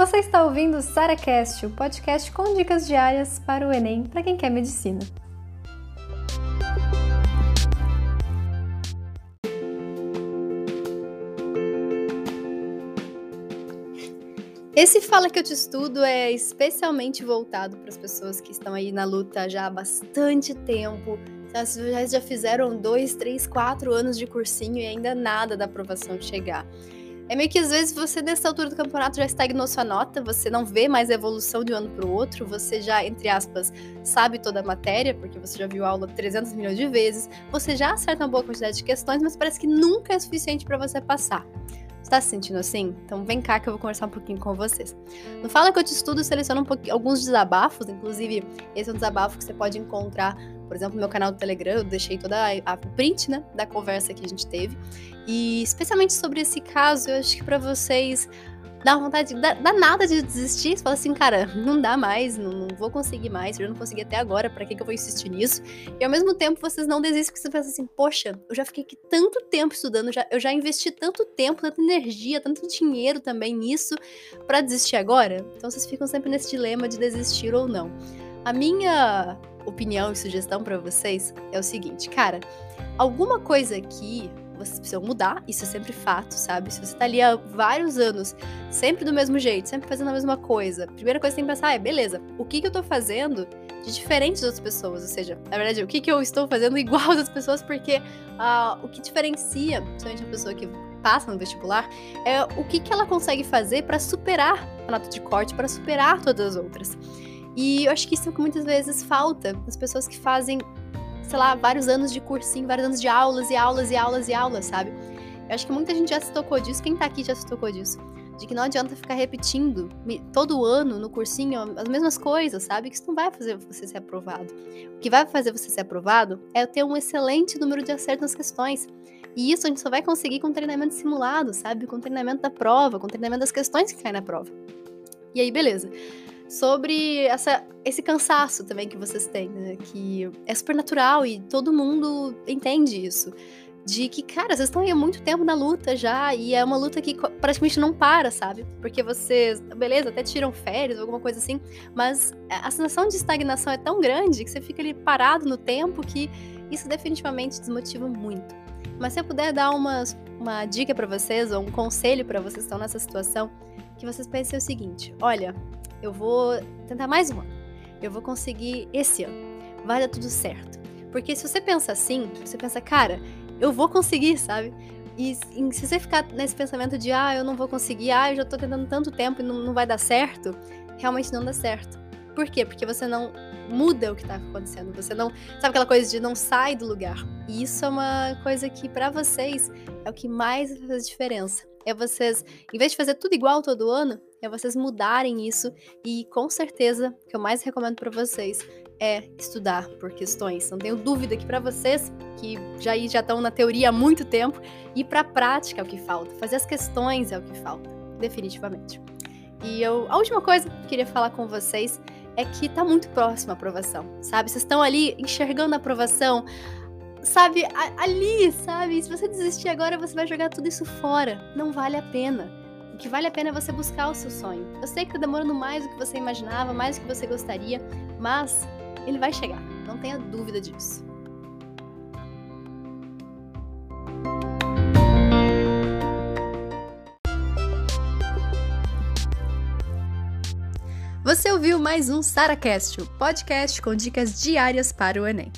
Você está ouvindo o SaraCast, o podcast com dicas diárias para o Enem para quem quer medicina. Esse Fala que eu te estudo é especialmente voltado para as pessoas que estão aí na luta já há bastante tempo. Já, já fizeram dois, três, quatro anos de cursinho e ainda nada da aprovação chegar. É meio que às vezes você, nessa altura do campeonato, já estagnou sua nota, você não vê mais a evolução de um ano para o outro, você já, entre aspas, sabe toda a matéria, porque você já viu a aula 300 milhões de vezes, você já acerta uma boa quantidade de questões, mas parece que nunca é suficiente para você passar. Está se sentindo assim? Então vem cá que eu vou conversar um pouquinho com vocês. No Fala que eu te estudo, seleciono um alguns desabafos, inclusive esse é um desabafo que você pode encontrar, por exemplo, no meu canal do Telegram, eu deixei toda a print, né, da conversa que a gente teve. E especialmente sobre esse caso, eu acho que para vocês dá vontade, dá, dá, nada de desistir. Você fala assim, cara, não dá mais, não, não vou conseguir mais, eu não consegui até agora, para que, que eu vou insistir nisso? E ao mesmo tempo vocês não desistem, porque você pensa assim, poxa, eu já fiquei aqui tanto tempo estudando, já, eu já investi tanto tempo, tanta energia, tanto dinheiro também nisso, para desistir agora? Então vocês ficam sempre nesse dilema de desistir ou não. A minha opinião e sugestão para vocês é o seguinte, cara, alguma coisa aqui vocês precisam mudar, isso é sempre fato, sabe? Se você tá ali há vários anos, sempre do mesmo jeito, sempre fazendo a mesma coisa, a primeira coisa que você tem que pensar é, beleza, o que, que eu tô fazendo de diferente das outras pessoas? Ou seja, na verdade, o que, que eu estou fazendo igual outras pessoas, porque uh, o que diferencia, principalmente a pessoa que passa no vestibular, é o que, que ela consegue fazer para superar a nota de corte, para superar todas as outras. E eu acho que isso é o que muitas vezes falta nas pessoas que fazem sei lá, vários anos de cursinho, vários anos de aulas e aulas e aulas e aulas, sabe? Eu acho que muita gente já se tocou disso, quem tá aqui já se tocou disso. De que não adianta ficar repetindo todo ano no cursinho as mesmas coisas, sabe? Que isso não vai fazer você ser aprovado. O que vai fazer você ser aprovado é ter um excelente número de acertos nas questões. E isso a gente só vai conseguir com treinamento simulado, sabe? Com treinamento da prova, com treinamento das questões que caem na prova. E aí, beleza sobre essa, esse cansaço também que vocês têm, né? Que é super natural e todo mundo entende isso. De que, cara, vocês estão aí há muito tempo na luta já, e é uma luta que praticamente não para, sabe? Porque vocês, beleza, até tiram férias, alguma coisa assim, mas a sensação de estagnação é tão grande que você fica ali parado no tempo que isso definitivamente desmotiva muito. Mas se eu puder dar uma, uma dica para vocês, ou um conselho para vocês que estão nessa situação, que vocês pensem o seguinte: olha, eu vou tentar mais um ano. Eu vou conseguir esse ano. Vai dar tudo certo. Porque se você pensa assim, você pensa, cara, eu vou conseguir, sabe? E, e se você ficar nesse pensamento de, ah, eu não vou conseguir, ah, eu já tô tentando tanto tempo e não, não vai dar certo, realmente não dá certo. Por quê? Porque você não muda o que tá acontecendo. Você não. Sabe aquela coisa de não sai do lugar? E isso é uma coisa que, para vocês, é o que mais faz diferença. É vocês, em vez de fazer tudo igual todo ano, é vocês mudarem isso e com certeza o que eu mais recomendo para vocês é estudar por questões. Não tenho dúvida que para vocês que já já estão na teoria há muito tempo e para a prática é o que falta. Fazer as questões é o que falta, definitivamente. E eu, a última coisa que eu queria falar com vocês é que tá muito próximo a aprovação, sabe? Vocês estão ali enxergando a aprovação, sabe, ali, sabe? Se você desistir agora, você vai jogar tudo isso fora. Não vale a pena. Que vale a pena você buscar o seu sonho. Eu sei que tá demorando mais do que você imaginava, mais do que você gostaria, mas ele vai chegar. Não tenha dúvida disso. Você ouviu mais um SaraCast, o podcast com dicas diárias para o Enem.